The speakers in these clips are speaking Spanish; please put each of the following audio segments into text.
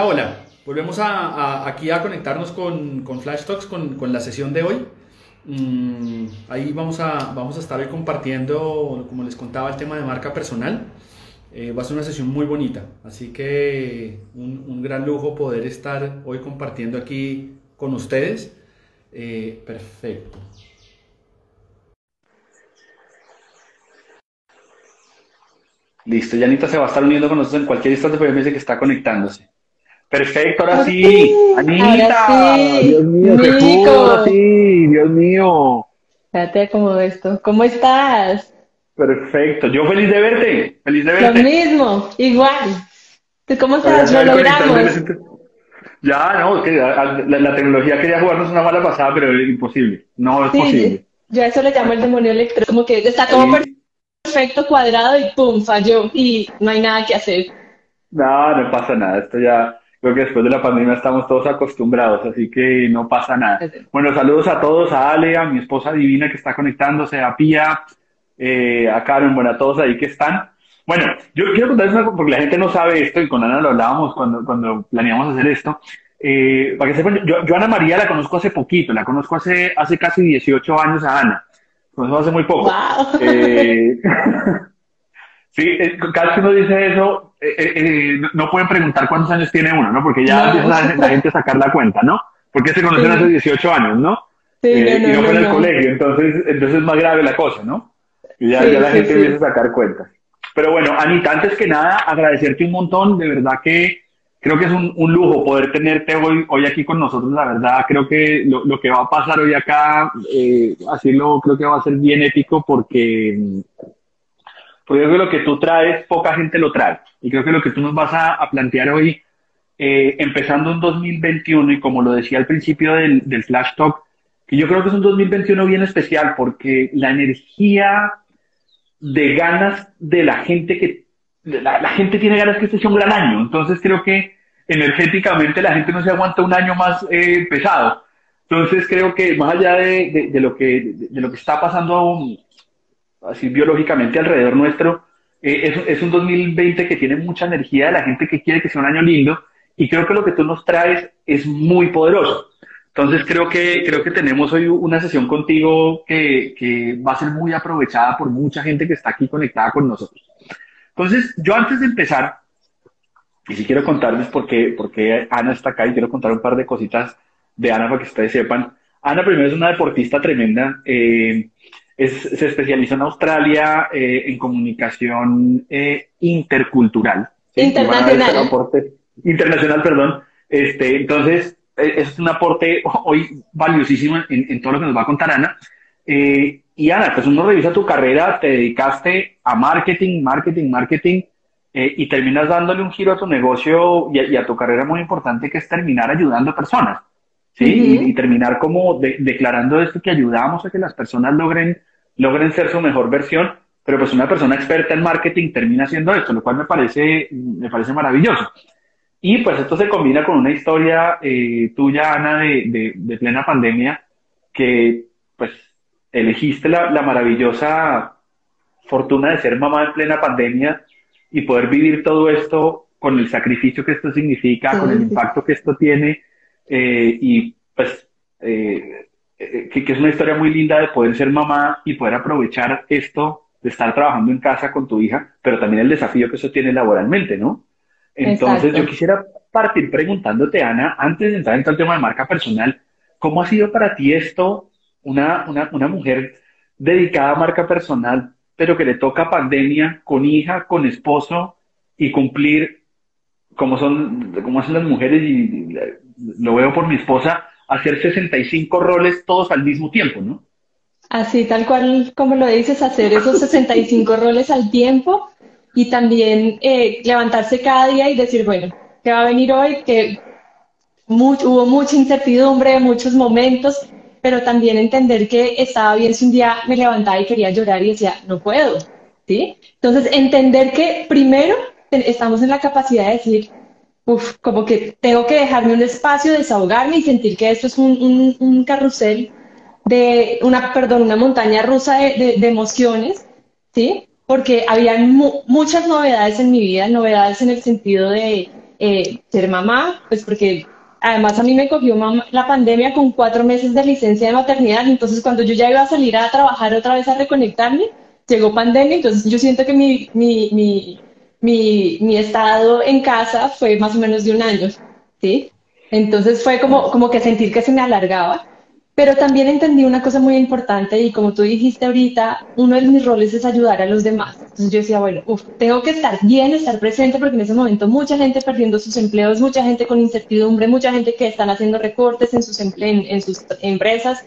Hola. Volvemos aquí a conectarnos con, con Flash Talks, con, la sesión de hoy. Mm, ahí vamos a, estar hoy compartiendo, como les contaba, el tema de marca personal. Eh, va a ser una sesión muy bonita, así que un, gran lujo poder estar hoy compartiendo aquí con ustedes. Eh, perfecto. Listo, Yanita se va a estar uniendo con nosotros en cualquier instante, pero me dice que está conectándose. Perfecto, ahora sí. Anita, Dios mío, ahora sí, Dios mío. Espérate como esto. ¿Cómo estás? Perfecto, yo feliz de verte, feliz de verte. Lo mismo, igual. ¿Tú cómo estás? Lo logramos. Ya, no, que la, tecnología quería jugarnos una mala pasada, pero es imposible. No es posible. Yo a eso le llamo el demonio electro, como que está todo perfecto, cuadrado y pum, falló y no hay nada que hacer. No, no pasa nada. Esto ya, Creo que después de la pandemia estamos todos acostumbrados, así que no pasa nada. Bueno, saludos a todos, a Ale, a mi esposa divina que está conectándose, a Pía, eh, a Karen, bueno, a todos ahí que están. Bueno, yo quiero contarles una cosa, porque la gente no sabe esto, y con Ana lo hablábamos cuando, cuando planeamos hacer esto. Eh, para que sepan, yo, yo, Ana María la conozco hace poquito, la conozco hace, hace casi 18 años a Ana. Conozco hace muy poco. Eh, sí, cada vez que uno dice eso, eh, eh, eh, no pueden preguntar cuántos años tiene uno, ¿no? Porque ya empieza la, gente a sacar la cuenta, ¿no? Porque se conocen hace 18 años, ¿no? Sí, y no, fue en el colegio, entonces, entonces es más grave la cosa, ¿no? Y ya, ya la gente empieza a sacar cuentas. Pero bueno, Anita, antes que nada, agradecerte un montón, de verdad que creo que es un, un lujo poder tenerte hoy, hoy aquí con nosotros, la verdad, creo que lo, lo que va a pasar hoy acá, eh, así lo creo que va a ser bien épico porque porque creo que lo que tú traes, poca gente lo trae. Y creo que lo que tú nos vas a, plantear hoy, eh, empezando en 2021, y como lo decía al principio del, del Flash Talk, que yo creo que es un 2021 bien especial, porque la energía de ganas de la gente que la, gente tiene ganas que este sea un gran año. Entonces creo que energéticamente la gente no se aguanta un año más eh, pesado. Entonces creo que más allá de, de, lo, que, de, lo que está pasando así biológicamente alrededor nuestro, eh, es, es, un 2020 que tiene mucha energía de la gente que quiere que sea un año lindo y creo que lo que tú nos traes es muy poderoso. Entonces creo que, creo que tenemos hoy una sesión contigo que, que va a ser muy aprovechada por mucha gente que está aquí conectada con nosotros. Entonces, yo antes de empezar, y si quiero contarles por qué, por qué Ana está acá y quiero contar un par de cositas de Ana para que ustedes sepan. Ana primero es una deportista tremenda. Eh, se especializó en Australia eh, en comunicación eh, intercultural. Internacional. internacional, perdón. Este, entonces, e, es un aporte hoy valiosísimo en, todo lo que nos va a contar Ana. Eh, y Ana, pues uno revisa tu carrera, te dedicaste a marketing, marketing, marketing, y terminas dándole un giro a tu negocio y a, tu carrera muy importante, que es terminar ayudando a personas. ¿Sí? y, terminar como declarando esto que ayudamos a que las personas logren logren ser su mejor versión, pero pues una persona experta en marketing termina haciendo esto, lo cual me parece, me parece maravilloso. Y pues esto se combina con una historia eh, tuya, Ana, de, de, plena pandemia, que pues elegiste la, la, maravillosa fortuna de ser mamá en plena pandemia y poder vivir todo esto con el sacrificio que esto significa, con el impacto que esto tiene eh, y pues eh, eh, que, es una historia muy linda de poder ser mamá y poder aprovechar esto de estar trabajando en casa con tu hija, pero también el desafío que eso tiene laboralmente, ¿no? Entonces yo quisiera partir preguntándote, Ana, antes de entrar en el tema de marca personal, ¿cómo ha sido para ti esto, una, una, una mujer dedicada a marca personal, pero que le toca pandemia con hija, con esposo y cumplir como son, como hacen las mujeres y lo veo por mi esposa, hacer 65 roles todos al mismo tiempo, ¿no? Así, tal cual como lo dices, hacer esos 65 roles al tiempo y también eh, levantarse cada día y decir, bueno, ¿qué va a venir hoy? Que hubo mucha incertidumbre, muchos momentos, pero también entender que estaba bien si un día me levantaba y quería llorar y decía, no puedo, ¿sí? Entonces, entender que primero estamos en la capacidad de decir, uf, como que tengo que dejarme un espacio, desahogarme y sentir que esto es un, un, carrusel de una, perdón, una montaña rusa de, de, emociones, ¿sí? Porque había muchas novedades en mi vida, novedades en el sentido de eh, ser mamá, pues porque además a mí me cogió la pandemia con cuatro meses de licencia de maternidad, entonces cuando yo ya iba a salir a trabajar otra vez a reconectarme, llegó pandemia, entonces yo siento que mi, mi, mi, mi, mi estado en casa fue más o menos de un año, ¿sí? Entonces fue como, como que sentir que se me alargaba. Pero también entendí una cosa muy importante y como tú dijiste ahorita, uno de mis roles es ayudar a los demás. Entonces yo decía, bueno, tengo que estar bien, estar presente porque en ese momento mucha gente perdiendo sus empleos, mucha gente con incertidumbre, mucha gente que están haciendo recortes en sus, en sus empresas.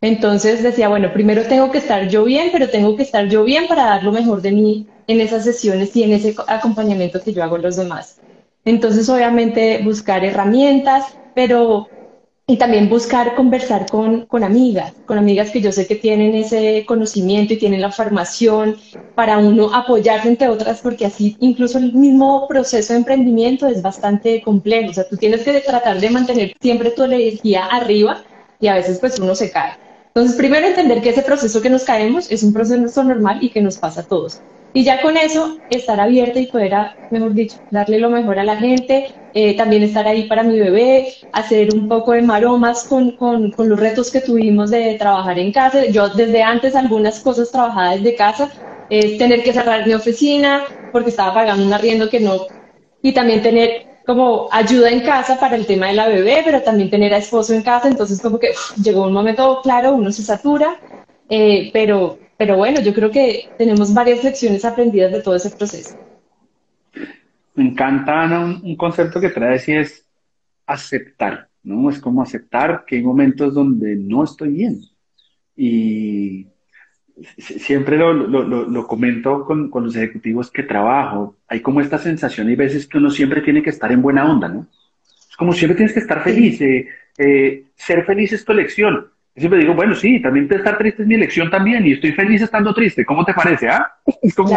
Entonces decía, bueno, primero tengo que estar yo bien, pero tengo que estar yo bien para dar lo mejor de mí en esas sesiones y en ese acompañamiento que yo hago a los demás. Entonces, obviamente, buscar herramientas, pero y también buscar conversar con, con, amigas, con amigas que yo sé que tienen ese conocimiento y tienen la formación para uno apoyarse entre otras, porque así incluso el mismo proceso de emprendimiento es bastante complejo. O sea, tú tienes que tratar de mantener siempre tu energía arriba y a veces pues uno se cae. Entonces, primero entender que ese proceso que nos caemos es un proceso normal y que nos pasa a todos. Y ya con eso, estar abierta y poder, mejor dicho, darle lo mejor a la gente, eh, también estar ahí para mi bebé, hacer un poco de maromas con, con, con, los retos que tuvimos de trabajar en casa. Yo desde antes algunas cosas trabajaba desde casa, eh, tener que cerrar mi oficina porque estaba pagando un arriendo que no, y también tener como ayuda en casa para el tema de la bebé, pero también tener a esposo en casa, entonces como que llegó un momento, claro, uno se satura, eh, pero pero bueno, yo creo que tenemos varias lecciones aprendidas de todo ese proceso. Me encanta, Ana, un, concepto que traes y es aceptar, ¿no? Es como aceptar que hay momentos donde no estoy bien. Y siempre lo, lo, lo, comento con, con, los ejecutivos que trabajo. Hay como esta sensación y veces que uno siempre tiene que estar en buena onda, ¿no? Es como siempre tienes que estar feliz. Eh, eh, ser feliz es tu elección siempre digo, bueno, sí, también estar triste es mi elección también y estoy feliz estando triste. ¿Cómo te parece? Ah? Es como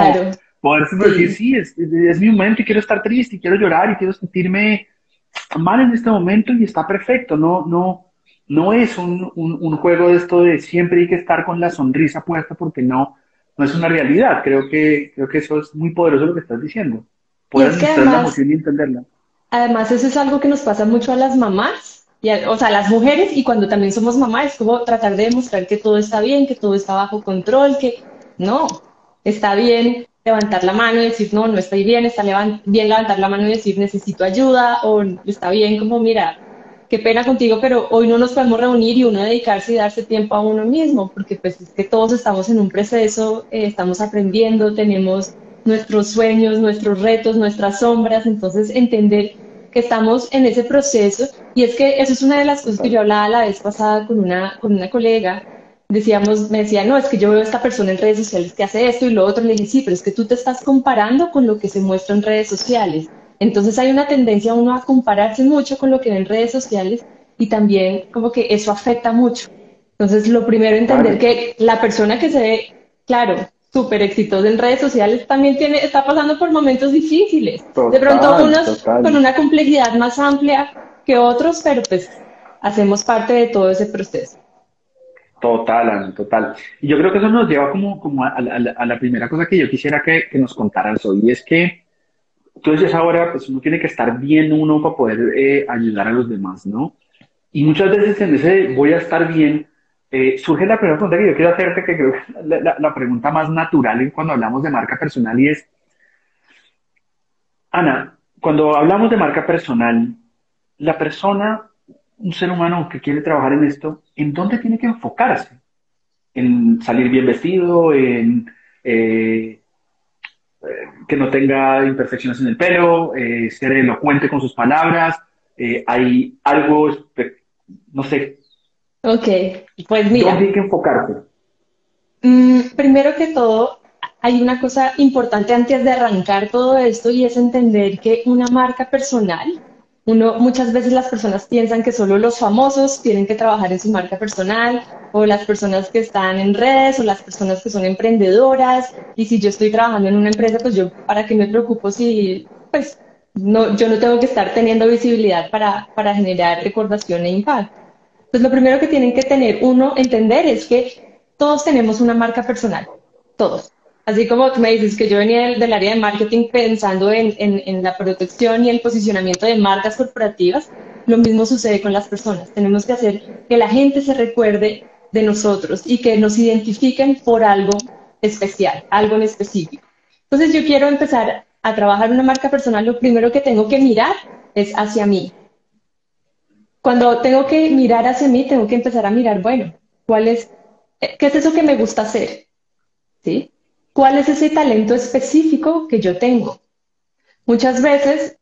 poder decir, sí, es, es, mi momento y quiero estar triste y quiero llorar y quiero sentirme mal en este momento y está perfecto. No, no, no es un, un, juego de esto de siempre hay que estar con la sonrisa puesta porque no, no es una realidad. Creo que, creo que eso es muy poderoso lo que estás diciendo. Poder la emoción y entenderla. Además, eso es algo que nos pasa mucho a las mamás o sea, las mujeres y cuando también somos mamás, es como tratar de demostrar que todo está bien, que todo está bajo control, que no, está bien levantar la mano y decir, no, no estoy bien, está bien levantar la mano y decir, necesito ayuda, o está bien como, mira, qué pena contigo, pero hoy no nos podemos reunir y uno dedicarse y darse tiempo a uno mismo, porque pues es que todos estamos en un proceso, eh, estamos aprendiendo, tenemos nuestros sueños, nuestros retos, nuestras sombras, entonces entender que estamos en ese proceso y es que eso es una de las cosas que yo hablaba la vez pasada con una, con una colega. Decíamos, me decía, no, es que yo veo a esta persona en redes sociales que hace esto y lo otro. Le dije, sí, pero es que tú te estás comparando con lo que se muestra en redes sociales. Entonces hay una tendencia uno a compararse mucho con lo que ve en redes sociales y también como que eso afecta mucho. Entonces, lo primero, entender que la persona que se ve, claro, súper exitoso en redes sociales también tiene, está pasando por momentos difíciles. de pronto unos con una complejidad más amplia que otros, pero pues hacemos parte de todo ese proceso. Total, total. Y yo creo que eso nos lleva como, como a, la primera cosa que yo quisiera que, que, nos contaras hoy, y es que dices ahora, pues uno tiene que estar bien uno para poder eh, ayudar a los demás, ¿no? Y muchas veces en ese voy a estar bien, eh, surge la primera pregunta que yo quiero hacerte, que creo que es la, la, pregunta más natural cuando hablamos de marca personal y es, Ana, cuando hablamos de marca personal, la persona, un ser humano que quiere trabajar en esto, ¿en dónde tiene que enfocarse? ¿En salir bien vestido? ¿En eh, eh, que no tenga imperfecciones en el pelo? ¿Ser elocuente con sus palabras? ¿Hay algo, no sé, Ok, pues mira. ¿Dónde hay que enfocarte? Mm, primero que todo, hay una cosa importante antes de arrancar todo esto y es entender que una marca personal, uno, muchas veces las personas piensan que solo los famosos tienen que trabajar en su marca personal o las personas que están en redes o las personas que son emprendedoras y si yo estoy trabajando en una empresa, pues yo para qué me preocupo si, pues no, yo no tengo que estar teniendo visibilidad para, para generar recordación e impacto. Pues lo primero que tienen que tener uno, entender es que todos tenemos una marca personal, todos. Así como tú me dices que yo venía del, área de marketing pensando en, en, la protección y el posicionamiento de marcas corporativas, lo mismo sucede con las personas. Tenemos que hacer que la gente se recuerde de nosotros y que nos identifiquen por algo especial, algo en específico. Entonces yo quiero empezar a trabajar una marca personal, lo primero que tengo que mirar es hacia mí. Cuando tengo que mirar hacia mí, tengo que empezar a mirar, bueno, ¿cuál es, qué es eso que me gusta hacer? ¿Sí? ¿Cuál es ese talento específico que yo tengo? Muchas veces,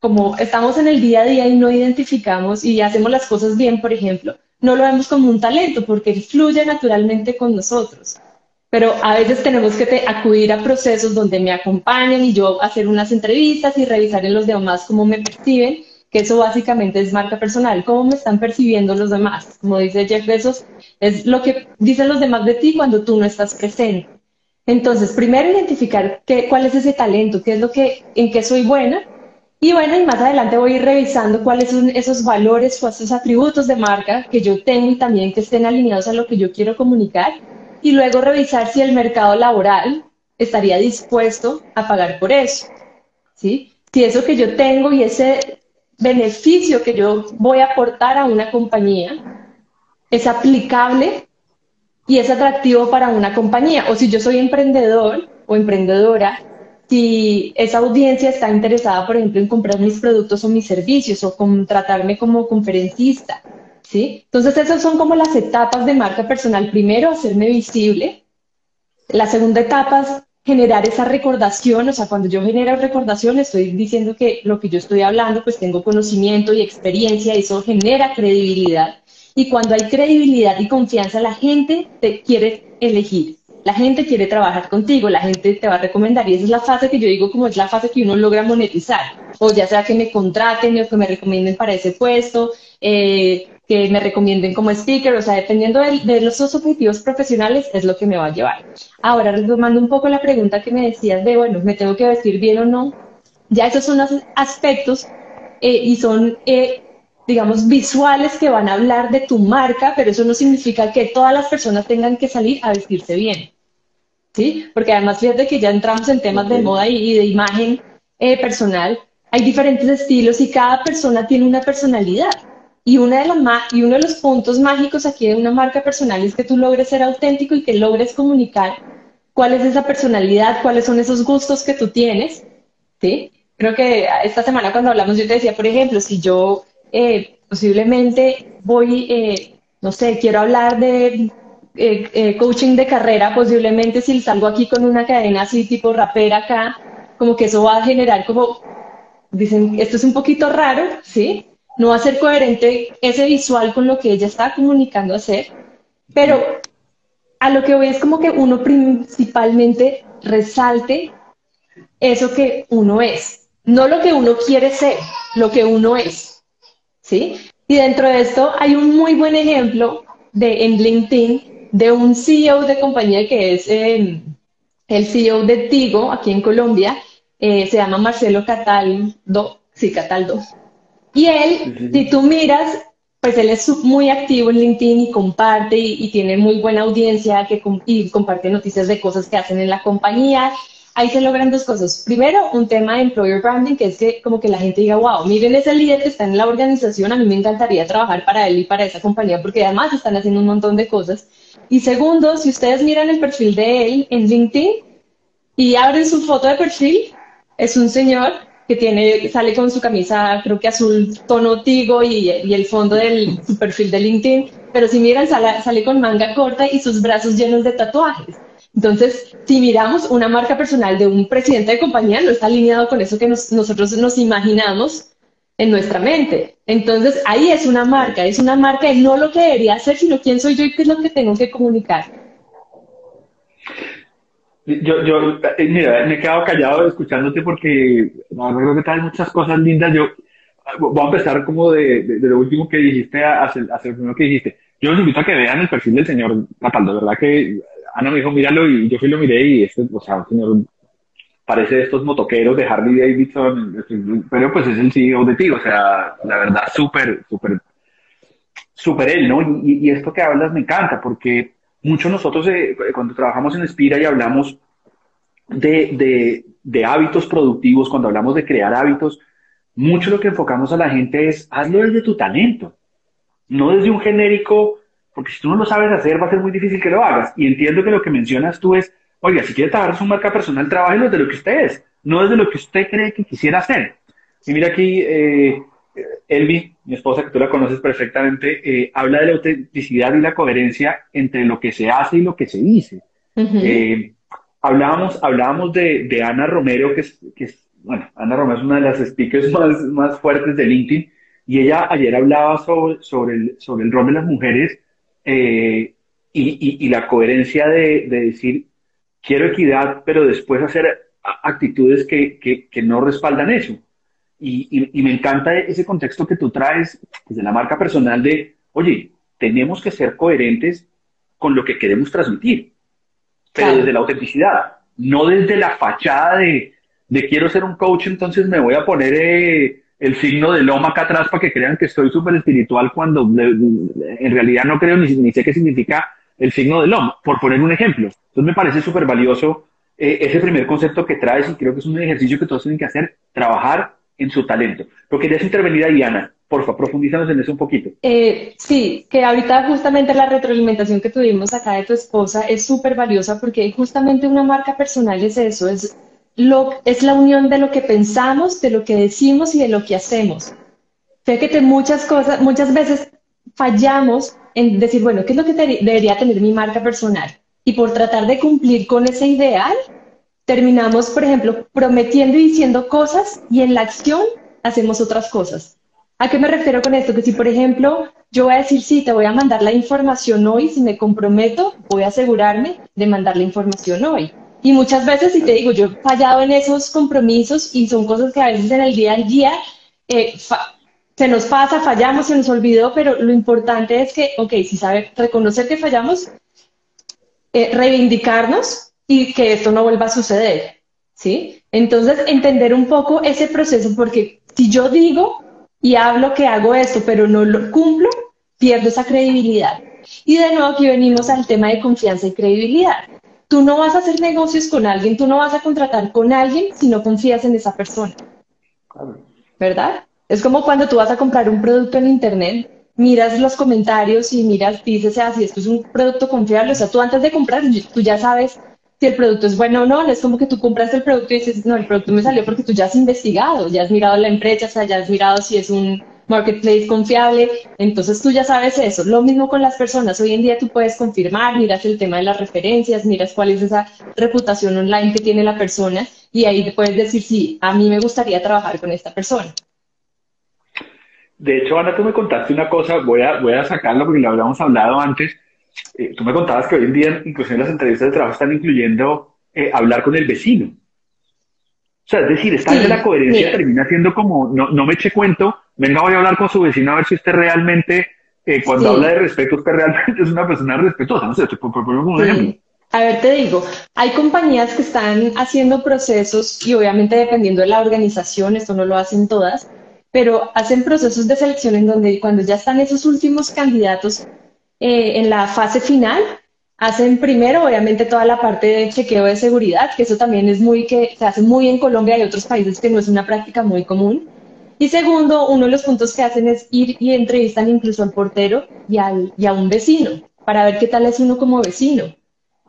como estamos en el día a día y no identificamos y hacemos las cosas bien, por ejemplo, no lo vemos como un talento porque fluye naturalmente con nosotros. Pero a veces tenemos que acudir a procesos donde me acompañan y yo hacer unas entrevistas y revisar en los demás cómo me perciben, que eso básicamente es marca personal, cómo me están percibiendo los demás. Como dice Jeff Bezos, es lo que dicen los demás de ti cuando tú no estás presente. Entonces, primero identificar qué, cuál es ese talento, qué es lo que, en qué soy buena. Y bueno, y más adelante voy a ir revisando cuáles son esos valores o esos atributos de marca que yo tengo y también que estén alineados a lo que yo quiero comunicar. Y luego revisar si el mercado laboral estaría dispuesto a pagar por eso. ¿sí? Si eso que yo tengo y ese beneficio que yo voy a aportar a una compañía es aplicable y es atractivo para una compañía. O si yo soy emprendedor o emprendedora, si esa audiencia está interesada, por ejemplo, en comprar mis productos o mis servicios o contratarme como conferencista. ¿sí? Entonces, esas son como las etapas de marca personal. Primero, hacerme visible. La segunda etapa es generar esa recordación, o sea, cuando yo genero recordación, estoy diciendo que lo que yo estoy hablando, pues tengo conocimiento y experiencia, eso genera credibilidad. Y cuando hay credibilidad y confianza, la gente te quiere elegir. La gente quiere trabajar contigo, la gente te va a recomendar y esa es la fase que yo digo como es la fase que uno logra monetizar. O ya sea que me contraten o que me recomienden para ese puesto, eh, que me recomienden como speaker, o sea, dependiendo de, de, los dos objetivos profesionales es lo que me va a llevar. Ahora, retomando un poco la pregunta que me decías de, bueno, ¿me tengo que vestir bien o no? Ya esos son los aspectos eh, y son eh, digamos, visuales que van a hablar de tu marca, pero eso no significa que todas las personas tengan que salir a vestirse bien. ¿Sí? Porque además, fíjate que ya entramos en temas de moda y, de imagen eh, personal. Hay diferentes estilos y cada persona tiene una personalidad. Y, una de las y uno de los puntos mágicos aquí de una marca personal es que tú logres ser auténtico y que logres comunicar cuál es esa personalidad, cuáles son esos gustos que tú tienes. ¿sí? Creo que esta semana cuando hablamos yo te decía, por ejemplo, si yo eh, posiblemente voy, eh, no sé, quiero hablar de eh, coaching de carrera, posiblemente si salgo aquí con una cadena así tipo rapera acá, como que eso va a generar como, dicen, esto es un poquito raro, ¿sí? No va a ser coherente ese visual con lo que ella está comunicando hacer, pero a lo que voy es como que uno principalmente resalte eso que uno es, no lo que uno quiere ser, lo que uno es. ¿Sí? Y dentro de esto hay un muy buen ejemplo de, en LinkedIn de un CEO de compañía que es em, el CEO de Tigo, aquí en Colombia, eh, se llama Marcelo Cataldo, sí, Cataldo. Y él, si tú miras, pues él es muy activo en LinkedIn y comparte y, tiene muy buena audiencia que, y comparte noticias de cosas que hacen en la compañía ahí se logran dos cosas. Primero, un tema de employer branding, que es que como que la gente diga, wow, miren ese líder que está en la organización, a mí me encantaría trabajar para él y para esa compañía, porque además están haciendo un montón de cosas. Y segundo, si ustedes miran el perfil de él en LinkedIn y abren su foto de perfil, es un señor que tiene, sale con su camisa, creo que azul tono tigo y, el fondo del su perfil de LinkedIn, pero si miran, sale con manga corta y sus brazos llenos de tatuajes. Entonces, si miramos una marca personal de un presidente de compañía, no está alineado con eso que nosotros nos imaginamos en nuestra mente. Entonces, ahí es una marca, es una marca de no lo que debería hacer, sino quién soy yo y qué es lo que tengo que comunicar. Yo, yo, eh, mira, me he quedado callado escuchándote porque no, creo que traes muchas cosas lindas. Yo voy a empezar como de, lo último que dijiste hacia, hacia, lo primero que dijiste. Yo los invito a que vean el perfil del señor Cataldo, ¿verdad? Que Ana me dijo, míralo, y yo fui lo miré, y este, o sea, señor, parece de estos motoqueros de Harley Davidson, pero pues es el CEO de ti, o sea, la verdad, súper, súper, súper él, ¿no? Y, esto que hablas me encanta, porque muchos nosotros, eh, cuando trabajamos en Spira y hablamos, de, de, hábitos productivos, cuando hablamos de crear hábitos, mucho lo que enfocamos a la gente es hazlo desde tu talento, no desde un genérico, porque si tú no lo sabes hacer va a ser muy difícil que lo hagas. Y entiendo que lo que mencionas tú es, oiga, si quiere trabajar su marca personal, trabaje desde lo que usted es, no desde lo que usted cree que quisiera hacer. Y mira aquí, eh, Elvi, mi esposa, que tú la conoces perfectamente, eh, habla de la autenticidad y la coherencia entre lo que se hace y lo que se dice. Eh, hablábamos hablábamos de, Ana Romero, que es, bueno, Ana Romero es una de las speakers más, más fuertes de LinkedIn, y ella ayer hablaba sobre, sobre, el, sobre el rol de las mujeres eh, y, la coherencia de, decir, quiero equidad, pero después hacer actitudes que, que no respaldan eso. Y, me encanta ese contexto que tú traes desde la marca personal de, oye, tenemos que ser coherentes con lo que queremos transmitir, pero desde la autenticidad, no desde la fachada de, de, quiero ser un coach, entonces me voy a poner eh, el signo de loma acá atrás para que crean que estoy súper espiritual cuando en realidad no creo ni, ni, sé qué significa el signo de loma, por poner un ejemplo. Entonces me parece súper valioso eh, ese primer concepto que traes y creo que es un ejercicio que todos tienen que hacer, trabajar en su talento. Pero querías intervenir a Diana. Porfa, profundízanos en eso un poquito. Eh, sí, que ahorita justamente la retroalimentación que tuvimos acá de tu esposa es súper valiosa porque justamente una marca personal es eso, es, lo, es la unión de lo que pensamos, de lo que decimos y de lo que hacemos. Fíjate que muchas cosas, muchas veces fallamos en decir, bueno, ¿qué es lo que debería tener mi marca personal? Y por tratar de cumplir con ese ideal, terminamos, por ejemplo, prometiendo y diciendo cosas y en la acción hacemos otras cosas. ¿A qué me refiero con esto? Que si, por ejemplo, yo voy a decir, sí, te voy a mandar la información hoy, si me comprometo, voy a asegurarme de mandar la información hoy. Y muchas veces, si te digo, yo he fallado en esos compromisos y son cosas que a veces en el día al día eh, se nos pasa, fallamos, se nos olvidó, pero lo importante es que, ok, si sabe reconocer que fallamos, eh, reivindicarnos y que esto no vuelva a suceder, ¿sí? Entonces, entender un poco ese proceso, porque si yo digo y hablo que hago esto, pero no lo cumplo, pierdo esa credibilidad. Y de nuevo aquí venimos al tema de confianza y credibilidad. Tú no vas a hacer negocios con alguien, tú no vas a contratar con alguien si no confías en esa persona. ¿Verdad? Es como cuando tú vas a comprar un producto en Internet, miras los comentarios y miras, dices, ah, si esto es un producto confiable, o sea, tú antes de comprar, tú ya sabes si el producto es bueno o no, no es como que tú compras el producto y dices, no, el producto me salió porque tú ya has investigado, ya has mirado la empresa, o sea, ya has mirado si es un marketplace confiable, entonces tú ya sabes eso. Lo mismo con las personas, hoy en día tú puedes confirmar, miras el tema de las referencias, miras cuál es esa reputación online que tiene la persona y ahí puedes decir, sí, a mí me gustaría trabajar con esta persona. De hecho, Ana, tú me contaste una cosa, voy a, voy a sacarlo porque lo habíamos hablado antes, eh, tú me contabas que hoy en día, incluso en las entrevistas de trabajo, están incluyendo eh, hablar con el vecino. O sea, es decir, esta de la coherencia termina siendo como, no, no me eche cuento, venga, voy a hablar con su vecino a ver si usted realmente, eh, cuando habla de respeto, usted realmente es una persona respetuosa. No sé, por, un ejemplo. A ver, te digo, hay compañías que están haciendo procesos y obviamente dependiendo de la organización, esto no lo hacen todas, pero hacen procesos de selección en donde cuando ya están esos últimos candidatos eh, en la fase final hacen primero, obviamente, toda la parte de chequeo de seguridad, que eso también es muy que se hace muy en Colombia y otros países que no es una práctica muy común. Y segundo, uno de los puntos que hacen es ir y entrevistan incluso al portero y, al, a un vecino para ver qué tal es uno como vecino.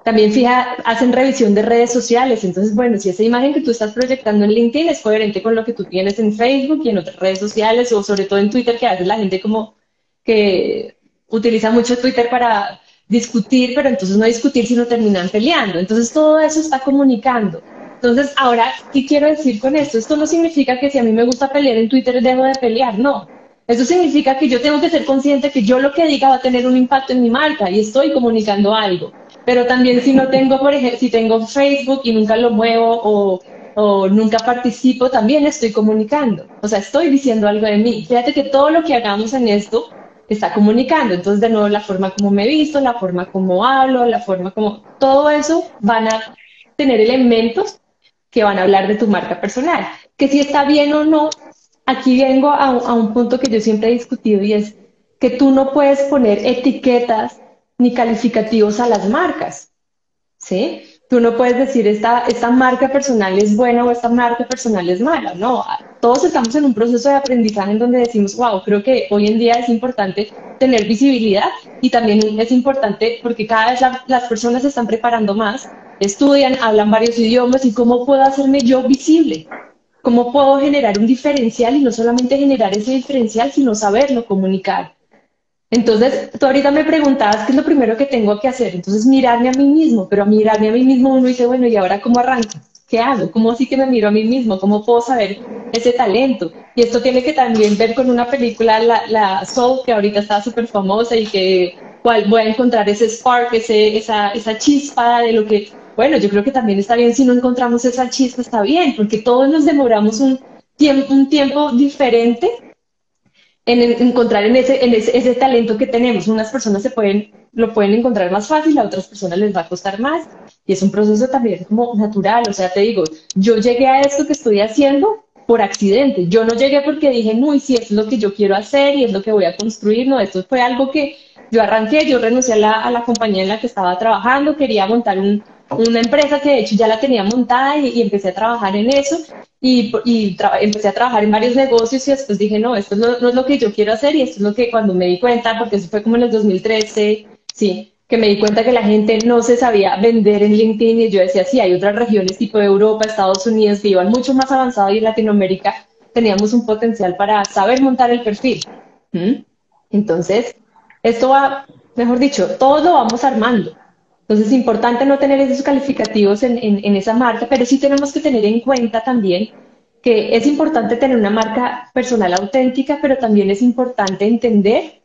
También fija, hacen revisión de redes sociales. Entonces, bueno, si esa imagen que tú estás proyectando en LinkedIn es coherente con lo que tú tienes en Facebook y en otras redes sociales, o sobre todo en Twitter, que hace la gente como que utiliza mucho Twitter para discutir, pero entonces no discutir, sino terminan peleando. Entonces todo eso está comunicando. Entonces, ahora, ¿qué quiero decir con esto? Esto no significa que si a mí me gusta pelear en Twitter, dejo de pelear, no. Eso significa que yo tengo que ser consciente que yo lo que diga va a tener un impacto en mi marca y estoy comunicando algo. Pero también si no tengo, por ejemplo, si tengo Facebook y nunca lo muevo o, o nunca participo, también estoy comunicando. O sea, estoy diciendo algo de mí. Fíjate que todo lo que hagamos en esto está comunicando. Entonces, de nuevo, la forma como me visto, la forma como hablo, la forma como... Todo eso van a tener elementos que van a hablar de tu marca personal. Que si está bien o no, aquí vengo a, a un punto que yo siempre he discutido y es que tú no puedes poner etiquetas ni calificativos a las marcas. ¿Sí? tú no puedes decir esta, esta marca personal es buena o esta marca personal es mala, no. Todos estamos en un proceso de aprendizaje en donde decimos, wow, creo que hoy en día es importante tener visibilidad y también es importante porque cada vez las personas se están preparando más, estudian, hablan varios idiomas y cómo puedo hacerme yo visible. ¿Cómo puedo generar un diferencial y no solamente generar ese diferencial, sino saberlo comunicar? Entonces, tú ahorita me preguntabas qué es lo primero que tengo que hacer. Entonces, mirarme a mí mismo, pero mirarme a mí mismo uno dice, bueno, ¿y ahora cómo arranco? ¿Qué hago? ¿Cómo así que me miro a mí mismo? ¿Cómo puedo saber ese talento? Y esto tiene que también ver con una película, la, la Soul, que ahorita está súper famosa y que cual, voy a encontrar ese spark, ese, esa, esa chispa de lo que, bueno, yo creo que también está bien si no encontramos esa chispa, está bien, porque todos nos demoramos un, tiempo, un tiempo diferente en encontrar en ese, en ese, ese, talento que tenemos. Unas personas se pueden, lo pueden encontrar más fácil, a otras personas les va a costar más. Y es un proceso también como natural. O sea, te digo, yo llegué a esto que estoy haciendo por accidente. Yo no llegué porque dije, muy, si es lo que yo quiero hacer y es lo que voy a construir. No, esto fue algo que yo arranqué, yo renuncié a la, a la compañía en la que estaba trabajando, quería montar un, una empresa que de hecho ya la tenía montada y, empecé a trabajar en eso y, y empecé a trabajar en varios negocios y después dije, no, esto no, no, es lo que yo quiero hacer y esto es lo que cuando me di cuenta, porque eso fue como en el 2013, sí, que me di cuenta que la gente no se sabía vender en LinkedIn y yo decía, sí, hay otras regiones tipo Europa, Estados Unidos que iban mucho más avanzado y en Latinoamérica teníamos un potencial para saber montar el perfil. ¿Mm? Entonces, esto va, mejor dicho, todo lo vamos armando. Entonces es importante no tener esos calificativos en, en, esa marca, pero sí tenemos que tener en cuenta también que es importante tener una marca personal auténtica, pero también es importante entender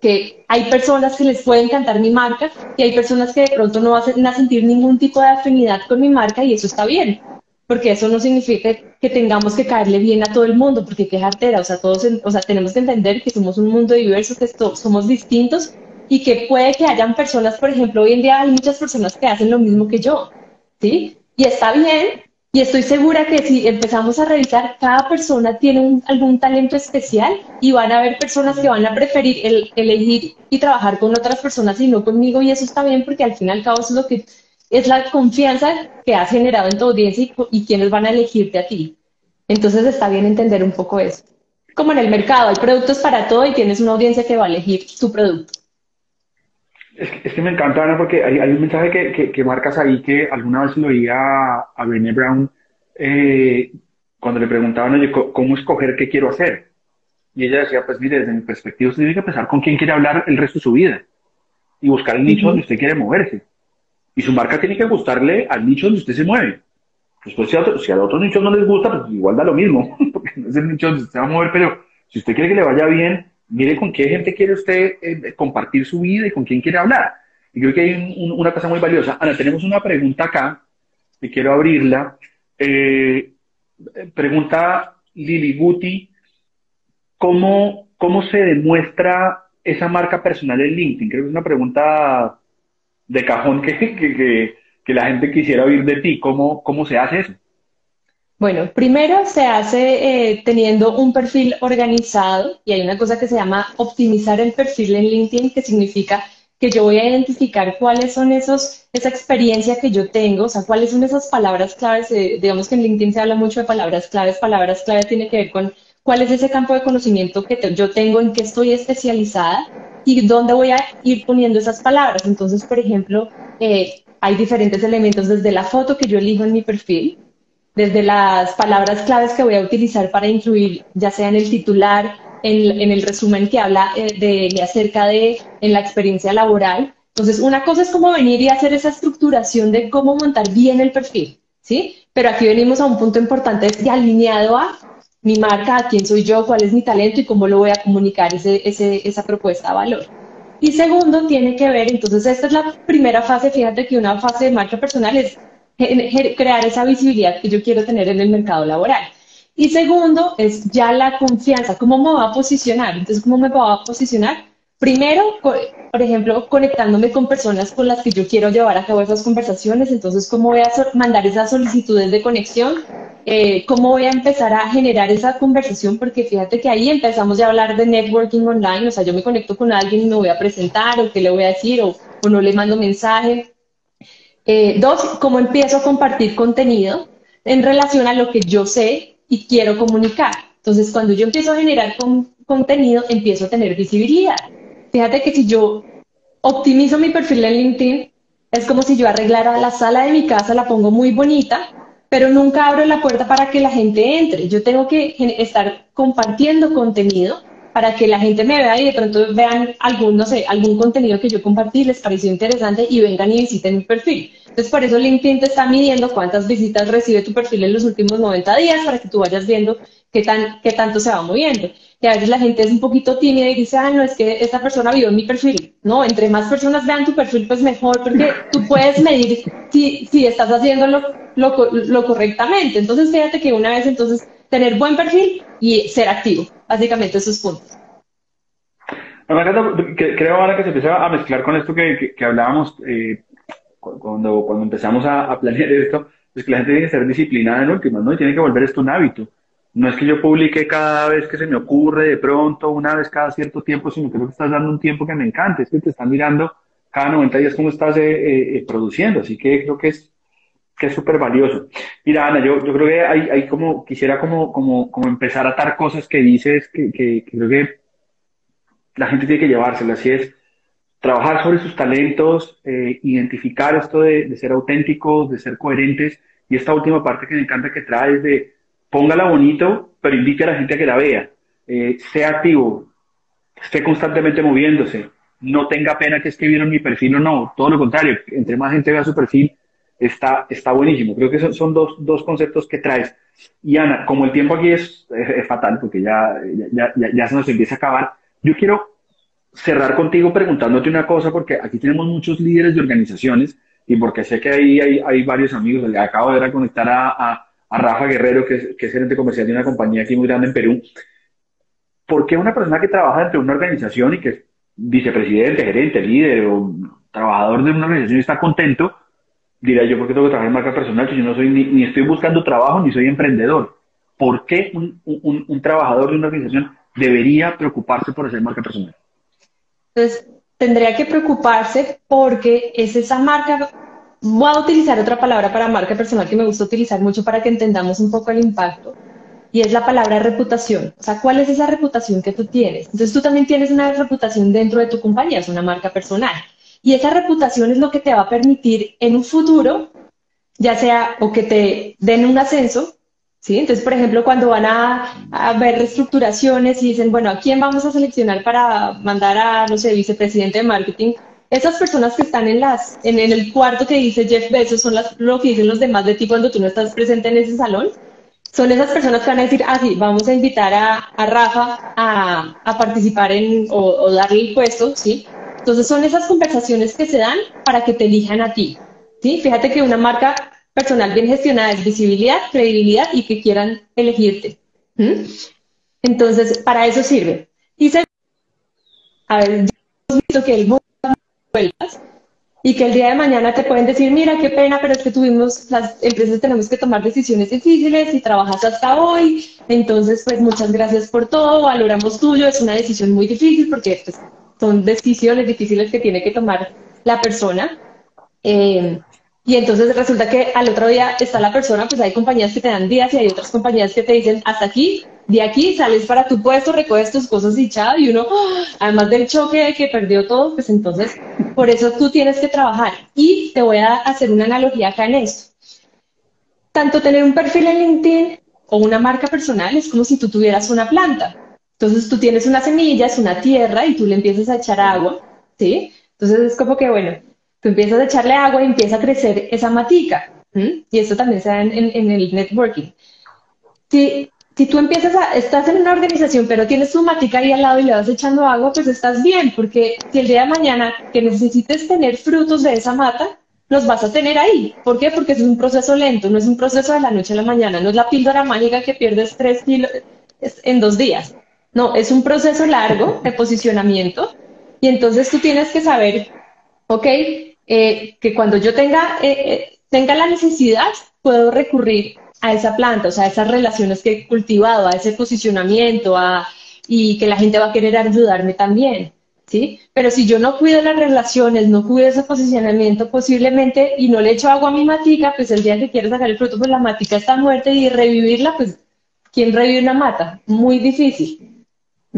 que hay personas que les puede encantar mi marca y hay personas que de pronto no van a sentir ningún tipo de afinidad con mi marca y eso está bien, porque eso no significa que tengamos que caerle bien a todo el mundo, porque qué jartera, o sea, todos, o sea, tenemos que entender que somos un mundo diverso, que somos distintos y que puede que hayan personas, por ejemplo, hoy en día hay muchas personas que hacen lo mismo que yo, ¿sí? Y está bien, y estoy segura que si empezamos a revisar, cada persona tiene algún talento especial y van a haber personas que van a preferir el, elegir y trabajar con otras personas y no conmigo, y eso está bien porque al fin y al cabo es lo que es la confianza que has generado en tu audiencia y, y quienes van a elegirte a ti. Entonces está bien entender un poco eso. Como en el mercado, hay productos para todo y tienes una audiencia que va a elegir tu producto. Es que, me encanta, Ana, porque hay, un mensaje que, que, marcas ahí que alguna vez lo oía a, a Brené Brown eh, cuando le preguntaban, oye, ¿cómo escoger qué quiero hacer? Y ella decía, pues mire, desde mi perspectiva usted tiene que pensar con quién quiere hablar el resto de su vida y buscar el nicho donde usted quiere moverse. Y su marca tiene que gustarle al nicho donde usted se mueve. Después, si a, si a otros nichos no les gusta, pues igual da lo mismo, porque no es el nicho donde usted se va a mover, pero si usted quiere que le vaya bien, mire con qué gente quiere usted eh, compartir su vida y con quién quiere hablar. Y creo que hay una cosa muy valiosa. Ana, tenemos una pregunta acá, y quiero abrirla. Eh, pregunta Lili Guti, ¿cómo, ¿cómo se demuestra esa marca personal en LinkedIn? Creo que es una pregunta de cajón que, que, que, la gente quisiera oír de ti. ¿Cómo, ¿Cómo se hace eso? Bueno, primero se hace eh, teniendo un perfil organizado y hay una cosa que se llama optimizar el perfil en LinkedIn, que significa que yo voy a identificar cuáles son esos, esa experiencia que yo tengo, o sea, cuáles son esas palabras claves. Eh, digamos que en LinkedIn se habla mucho de palabras claves. Palabras claves tiene que ver con cuál es ese campo de conocimiento que yo tengo, en qué estoy especializada y dónde voy a ir poniendo esas palabras. Entonces, por ejemplo, eh, hay diferentes elementos desde la foto que yo elijo en mi perfil desde las palabras claves que voy a utilizar para incluir, ya sea en el titular, en, el resumen que habla eh, de, acerca de en la experiencia laboral. Entonces, una cosa es como venir y hacer esa estructuración de cómo montar bien el perfil, ¿sí? Pero aquí venimos a un punto importante de alineado a mi marca, a quién soy yo, cuál es mi talento y cómo lo voy a comunicar ese, esa propuesta de valor. Y segundo, tiene que ver, entonces esta es la primera fase, fíjate que una fase de marca personal es crear esa visibilidad que yo quiero tener en el mercado laboral. Y segundo, es ya la confianza, cómo me va a posicionar. Entonces, ¿cómo me va a posicionar? Primero, por ejemplo, conectándome con personas con las que yo quiero llevar a cabo esas conversaciones. Entonces, ¿cómo voy a mandar esas solicitudes de conexión? Eh, ¿Cómo voy a empezar a generar esa conversación? Porque fíjate que ahí empezamos ya a hablar de networking online. O sea, yo me conecto con alguien y me voy a presentar o qué le voy a decir o, o no le mando mensaje Eh, dos, cómo empiezo a compartir contenido en relación a lo que yo sé y quiero comunicar. Entonces, cuando yo empiezo a generar contenido, empiezo a tener visibilidad. Fíjate que si yo optimizo mi perfil en LinkedIn, es como si yo arreglara la sala de mi casa, la pongo muy bonita, pero nunca abro la puerta para que la gente entre. Yo tengo que estar compartiendo contenido para que la gente me vea y de pronto vean algún, no sé, algún contenido que yo compartí, les pareció interesante y vengan y visiten mi perfil. Entonces, por eso LinkedIn te está midiendo cuántas visitas recibe tu perfil en los últimos 90 días para que tú vayas viendo qué, tan, qué tanto se va moviendo. Y a veces la gente es un poquito tímida y dice, ah, no, es que esta persona vio mi perfil. No, entre más personas vean tu perfil, pues mejor, porque tú puedes medir si, si estás haciéndolo lo, lo correctamente. Entonces, fíjate que una vez entonces tener buen perfil y ser activo. Básicamente esos puntos. creo ahora que se empieza a mezclar con esto que, que, hablábamos eh, cuando, cuando empezamos a, a, planear esto, es que la gente tiene que ser disciplinada en últimas, ¿no? Y tiene que volver esto un hábito. No es que yo publique cada vez que se me ocurre, de pronto, una vez cada cierto tiempo, sino que que estás dando un tiempo que me encanta, es que te están mirando cada 90 días cómo estás eh, eh, produciendo. Así que creo que es que es súper valioso. Mira, Ana, yo, yo creo que hay, hay como, quisiera como, como, como empezar a atar cosas que dices que, que, creo que la gente tiene que llevárselas, así es trabajar sobre sus talentos, eh, identificar esto de, de, ser auténticos, de ser coherentes, y esta última parte que me encanta que traes de póngala bonito, pero invite a la gente a que la vea, eh, sea activo, esté constantemente moviéndose, no tenga pena que escribieron mi perfil o no, todo lo contrario, entre más gente vea su perfil, está, está buenísimo. Creo que son, son dos, dos, conceptos que traes. Y Ana, como el tiempo aquí es, fatal, porque ya, ya, ya, ya, se nos empieza a acabar, yo quiero cerrar contigo preguntándote una cosa, porque aquí tenemos muchos líderes de organizaciones y porque sé que ahí hay, hay varios amigos. Le acabo de reconectar a, a, a Rafa Guerrero, que es, que es gerente comercial de una compañía aquí muy grande en Perú. ¿Por qué una persona que trabaja dentro de una organización y que es vicepresidente, gerente, líder o trabajador de una organización está contento? Dirá yo, ¿por qué tengo que trabajar en marca personal si yo no soy ni, estoy buscando trabajo ni soy emprendedor? ¿Por qué un, un, un, trabajador de una organización debería preocuparse por hacer marca personal? Entonces, tendría que preocuparse porque es esa marca, voy a utilizar otra palabra para marca personal que me gusta utilizar mucho para que entendamos un poco el impacto, y es la palabra reputación. O sea, ¿cuál es esa reputación que tú tienes? Entonces, tú también tienes una reputación dentro de tu compañía, es una marca personal. Y esa reputación es lo que te va a permitir en un futuro, ya sea o que te den un ascenso, ¿sí? Entonces, por ejemplo, cuando van a, ver reestructuraciones y dicen, bueno, ¿a quién vamos a seleccionar para mandar a, no sé, vicepresidente de marketing? Esas personas que están en, las, en, el cuarto que dice Jeff Bezos son las, lo que dicen los demás de ti cuando tú no estás presente en ese salón. Son esas personas que van a decir, ah, sí, vamos a invitar a, a Rafa a, a participar en, o, o darle el puesto, ¿sí? Entonces son esas conversaciones que se dan para que te elijan a ti. ¿sí? Fíjate que una marca personal bien gestionada es visibilidad, credibilidad y que quieran elegirte. Entonces, para eso sirve. Y se, a ver, hemos visto que el vueltas y que el día de mañana te pueden decir, mira, qué pena, pero es que tuvimos, las empresas tenemos que tomar decisiones difíciles y trabajas hasta hoy, entonces, pues muchas gracias por todo, valoramos tuyo, es una decisión muy difícil porque pues, son decisiones difíciles que tiene que tomar la persona. Eh, y entonces resulta que al otro día está la persona, pues hay compañías que te dan días y hay otras compañías que te dicen, hasta aquí, de aquí sales para tu puesto, recoges tus cosas y chao, y uno, además del choque de que perdió todo, pues entonces por eso tú tienes que trabajar. Y te voy a hacer una analogía acá en esto. Tanto tener un perfil en LinkedIn o una marca personal es como si tú tuvieras una planta. Entonces tú tienes una semilla, es una tierra y tú le empiezas a echar agua, ¿sí? Entonces es como que, bueno, tú empiezas a echarle agua y empieza a crecer esa matica. Y esto también se da en, el networking. Si, si tú empiezas a, estás en una organización, pero tienes tu matica ahí al lado y le vas echando agua, pues estás bien, porque si el día de mañana que necesites tener frutos de esa mata, los vas a tener ahí. ¿Por qué? Porque es un proceso lento, no es un proceso de la noche a la mañana, no es la píldora mágica que pierdes tres kilos en dos días. No, es un proceso largo de posicionamiento y entonces tú tienes que saber, ok, eh, que cuando yo tenga, eh, eh, tenga la necesidad, puedo recurrir a esa planta, o sea, a esas relaciones que he cultivado, a ese posicionamiento, a, y que la gente va a querer ayudarme también. ¿sí? Pero si yo no cuido las relaciones, no cuido ese posicionamiento posiblemente y no le echo agua a mi matica, pues el día que quiero sacar el fruto, pues la matica está muerta y revivirla, pues ¿quién revive una mata? Muy difícil,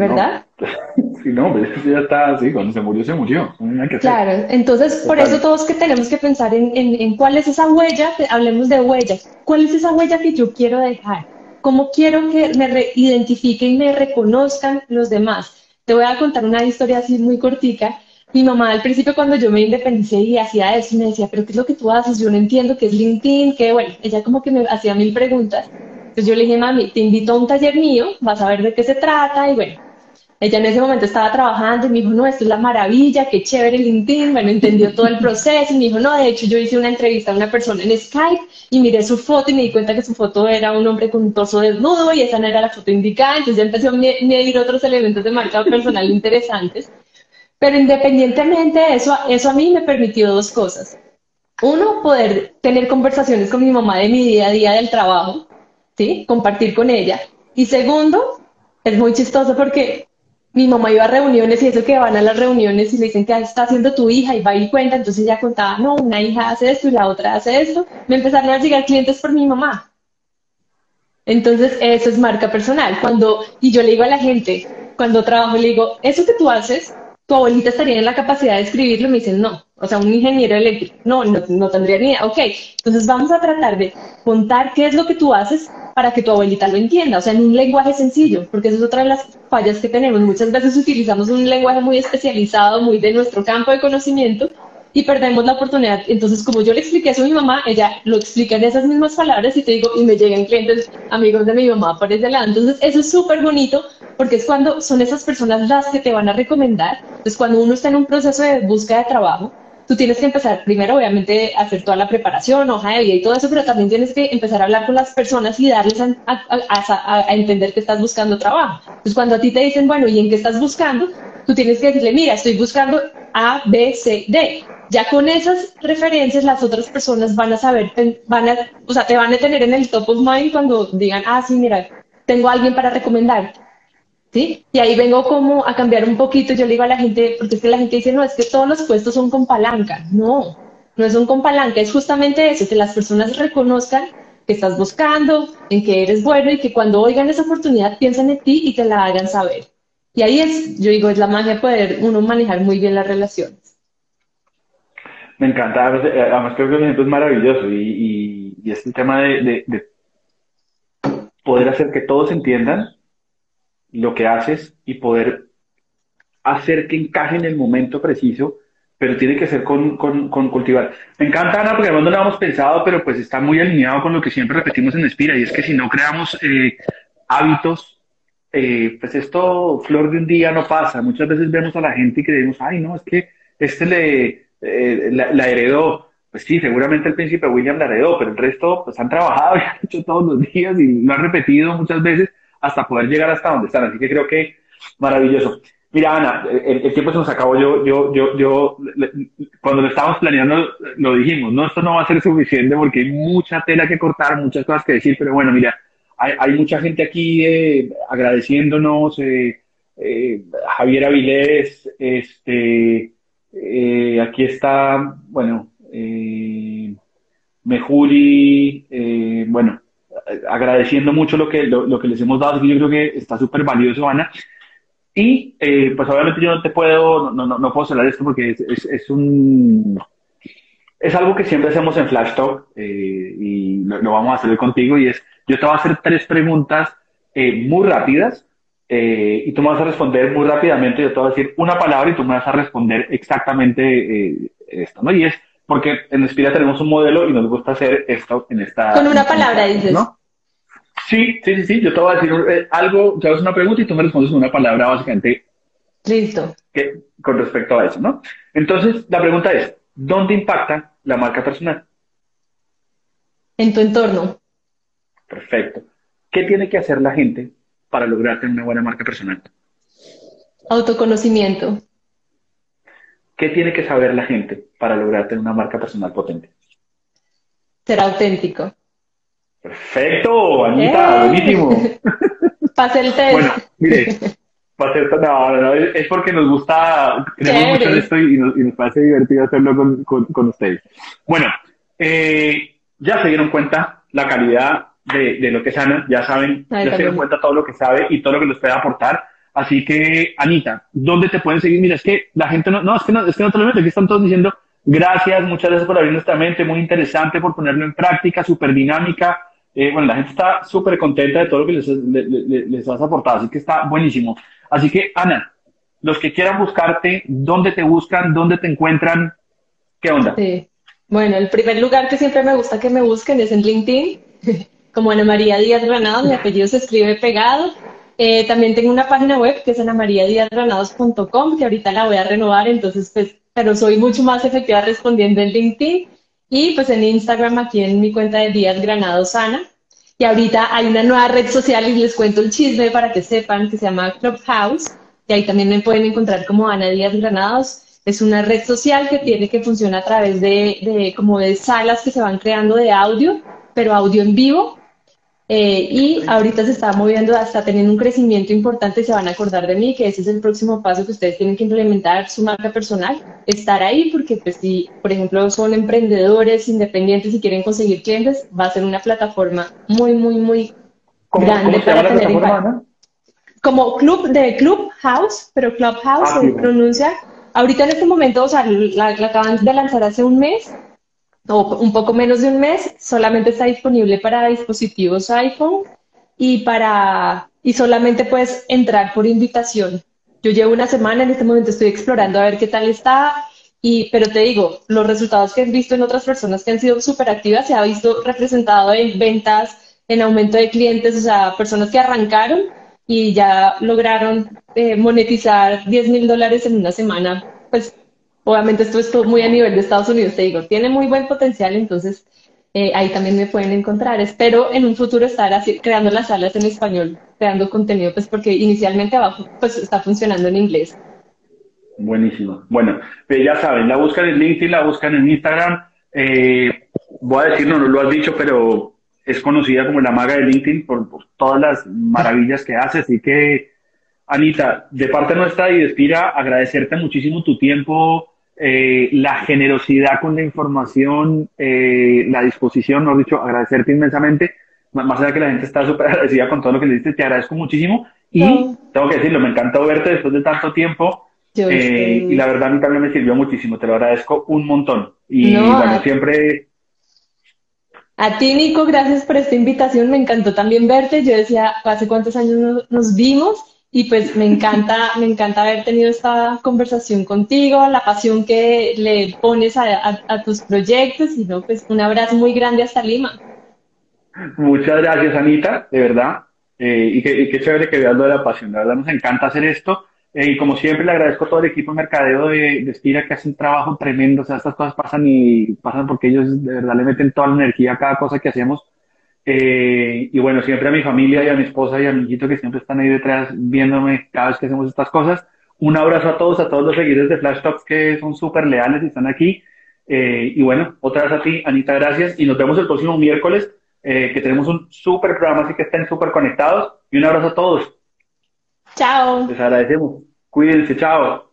¿verdad? Sí, no, pero eso ya está así, cuando se murió, se murió. claro, entonces por eso todos que tenemos que pensar en, en cuál es esa huella, hablemos de huellas, cuál es esa huella que yo quiero dejar, cómo quiero que me identifiquen y me reconozcan los demás te voy a contar una historia así muy cortica. Mi mamá al principio cuando yo me independicé y hacía eso, me decía, pero ¿qué es lo que tú haces? Yo no entiendo qué es LinkedIn, que bueno, ella como que me hacía mil preguntas. Entonces yo le dije, mami, te invito a un taller mío, vas a ver de qué se trata y bueno, ella en ese momento estaba trabajando y me dijo, no, esto es la maravilla, qué chévere LinkedIn. Bueno, entendió todo el proceso y me dijo, no, de hecho yo hice una entrevista a una persona en Skype y miré su foto y me di cuenta que su foto era un hombre con un torso desnudo y esa no era la foto indicada. Entonces ya empezó a medir otros elementos de marca personal interesantes. Pero independientemente de eso, eso a mí me permitió dos cosas. Uno, poder tener conversaciones con mi mamá de mi día a día del trabajo, ¿sí? Compartir con ella. Y segundo, es muy chistoso porque mi mamá iba a reuniones y eso que van a las reuniones y le dicen que está haciendo tu hija y va y cuenta, entonces ella contaba, no, una hija hace esto y la otra hace esto, me empezaron a llegar clientes por mi mamá. Entonces, eso es marca personal. Cuando, y yo le digo a la gente, cuando trabajo, le digo, eso que tú haces, tu abuelita estaría en la capacidad de escribirlo, me dicen, no, o sea, un ingeniero eléctrico, no, no, no tendría ni idea. Ok, entonces vamos a tratar de contar qué es lo que tú haces para que tu abuelita lo entienda, o sea, en un lenguaje sencillo, porque eso es otra de las fallas que tenemos. Muchas veces utilizamos un lenguaje muy especializado, muy de nuestro campo de conocimiento, y perdemos la oportunidad. Entonces, como yo le expliqué eso a mi mamá, ella lo explica en esas mismas palabras y te digo, y me llegan clientes, amigos de mi mamá por ese lado. Entonces, eso es súper bonito porque es cuando son esas personas las que te van a recomendar. Entonces, cuando uno está en un proceso de búsqueda de trabajo, tú tienes que empezar primero, obviamente, a hacer toda la preparación, hoja de vida y todo eso, pero también tienes que empezar a hablar con las personas y darles a, a, entender que estás buscando trabajo. Entonces, cuando a ti te dicen, bueno, ¿y en qué estás buscando? Tú tienes que decirle, mira, estoy buscando A, B, C, D. Ya con esas referencias, las otras personas van a saber, van a, o sea, te van a tener en el top of mind cuando digan, ah, sí, mira, tengo a alguien para recomendar. ¿Sí? Y ahí vengo como a cambiar un poquito, yo le digo a la gente, porque es que la gente dice, no, es que todos los puestos son con palanca. No, no son con palanca, es justamente eso, que las personas reconozcan que estás buscando, en que eres bueno y que cuando oigan esa oportunidad piensen en ti y te la hagan saber. Y ahí es, yo digo, es la magia de poder uno manejar muy bien las relaciones. Me encanta, además creo que el ejemplo es maravilloso y, y, este tema de poder hacer que todos entiendan lo que haces y poder hacer que encaje en el momento preciso, pero tiene que ser con, cultivar. Me encanta, Ana, porque no lo hemos pensado, pero pues está muy alineado con lo que siempre repetimos en Espira, y es que si no creamos eh, hábitos, eh, pues esto, flor de un día no pasa. Muchas veces vemos a la gente y creemos, ay, no, es que este le, eh, la, heredó. Pues sí, seguramente el príncipe William la heredó, pero el resto pues han trabajado y han hecho todos los días y lo han repetido muchas veces hasta poder llegar hasta donde están. Así que creo que maravilloso. Mira, Ana, el, tiempo se nos acabó. Yo, yo, yo, yo, cuando lo estábamos planeando, lo dijimos, no, esto no va a ser suficiente porque hay mucha tela que cortar, muchas cosas que decir, pero bueno, mira, hay, hay mucha gente aquí eh, agradeciéndonos, eh, eh, Javier Avilés, este, aquí está, bueno, Mejuri, bueno, agradeciendo mucho lo que, lo, que les hemos dado, que yo creo que está súper valioso, Ana. Y eh, pues obviamente yo no te puedo, no, no, no puedo hablar de esto porque es, es, un... Es algo que siempre hacemos en Flash Talk eh, y lo, vamos a hacer contigo y es, yo te voy a hacer tres preguntas eh, muy rápidas y tú me vas a responder muy rápidamente, yo te voy a decir una palabra y tú me vas a responder exactamente esto, ¿no? Y es, porque en Espira tenemos un modelo y nos gusta hacer esto en esta... Con una palabra, dices. ¿no? Sí, sí, sí, sí. Yo te voy a decir eh, algo, te haces una pregunta y tú me respondes con una palabra básicamente. Listo. Que, con respecto a eso, ¿no? Entonces, la pregunta es, ¿dónde impacta la marca personal? En tu entorno. Perfecto. ¿Qué tiene que hacer la gente para lograr tener una buena marca personal? Autoconocimiento. ¿Qué tiene que saber la gente para lograr tener una marca personal potente? Ser auténtico. Perfecto, Anita, buenísimo. Pase el test. Bueno, mire, no, es porque nos gusta, queremos mucho esto y nos, y nos, parece divertido hacerlo con, con, ustedes. Bueno, eh, ya se dieron cuenta la calidad de, de lo que es Ana, ya saben, ya se dieron cuenta todo lo que sabe y todo lo que les puede aportar. Así que, Anita, ¿dónde te pueden seguir? Mira, es que la gente no, no, es que no, es que no te lo meto, aquí están todos diciendo, gracias, muchas gracias por abrir nuestra mente, muy interesante, por ponerlo en práctica, súper dinámica. Eh, bueno, la gente está súper contenta de todo lo que les, has aportado, así que está buenísimo. Así que, Ana, los que quieran buscarte, ¿dónde te buscan? ¿Dónde te encuentran? ¿Qué onda? Sí. Bueno, el primer lugar que siempre me gusta que me busquen es en LinkedIn, como Ana María Díaz Granados, mi apellido se escribe pegado. Eh, también tengo una página web que es anamariadiazgranados.com, que ahorita la voy a renovar, entonces, pues, pero soy mucho más efectiva respondiendo en LinkedIn y pues en Instagram aquí en mi cuenta de Díaz Granados Ana. Y ahorita hay una nueva red social y les cuento el chisme para que sepan que se llama Clubhouse. Y ahí también me pueden encontrar como Ana Díaz Granados. Es una red social que tiene que funcionar a través de, de como de salas que se van creando de audio, pero audio en vivo. Eh, y ahorita se está moviendo, está teniendo un crecimiento importante se van a acordar de mí, que ese es el próximo paso que ustedes tienen que implementar su marca personal, estar ahí, porque pues si, por ejemplo, son emprendedores independientes y quieren conseguir clientes, va a ser una plataforma muy, muy, muy grande para tener impacto. Como club de Clubhouse, pero Clubhouse ah, se pronuncia. Ahorita en este momento, o sea, la acaban de lanzar hace un mes, o un poco menos de un mes, solamente está disponible para dispositivos iPhone y para y solamente puedes entrar por invitación. Yo llevo una semana, en este momento estoy explorando a ver qué tal está, y, pero te digo, los resultados que he visto en otras personas que han sido súper activas se ha visto representado en ventas, en aumento de clientes, o sea, personas que arrancaron y ya lograron eh, monetizar 10 mil dólares en una semana, pues Obviamente esto es muy a nivel de Estados Unidos, te digo, tiene muy buen potencial, entonces eh, ahí también me pueden encontrar. Espero en un futuro estar así, creando las salas en español, creando contenido, pues porque inicialmente abajo pues está funcionando en inglés. Buenísimo. Bueno, pues ya saben, la buscan en LinkedIn, la buscan en Instagram. Eh, voy a decir, no, no lo has dicho, pero es conocida como la maga de LinkedIn por, por todas las maravillas que hace. Así que, Anita, de parte nuestra y de Espira, agradecerte muchísimo tu tiempo, eh, la generosidad con la información, eh, la disposición, no dicho, agradecerte inmensamente. Más allá que la gente está súper agradecida con todo lo que le diste, te agradezco muchísimo. Y tengo que decirlo, me encantó verte después de tanto tiempo. Eh, y la verdad a mí también me sirvió muchísimo, te lo agradezco un montón. Y bueno, siempre... A ti, Nico, gracias por esta invitación. Me encantó también verte. Yo decía, ¿hace cuántos años nos vimos? Y pues me encanta, me encanta haber tenido esta conversación contigo, la pasión que le pones a, tus proyectos y no, pues un abrazo muy grande hasta Lima. Muchas gracias, Anita, de verdad. Eh, y, qué, chévere que veas lo de la pasión. De verdad nos encanta hacer esto. Eh, y como siempre, le agradezco a todo el equipo de mercadeo de, de Espira que hace un trabajo tremendo. O sea, estas cosas pasan y pasan porque ellos de verdad le meten toda la energía a cada cosa que hacemos eh, y bueno, siempre a mi familia y a mi esposa y a mi hijito que siempre están ahí detrás viéndome cada vez que hacemos estas cosas. Un abrazo a todos, a todos los seguidores de Flash Talks que son súper leales y están aquí. Eh, y bueno, otra vez a ti, Anita, gracias. Y nos vemos el próximo miércoles, eh, que tenemos un súper programa, así que estén súper conectados. Y un abrazo a todos. Chao. Les agradecemos. Cuídense, chao.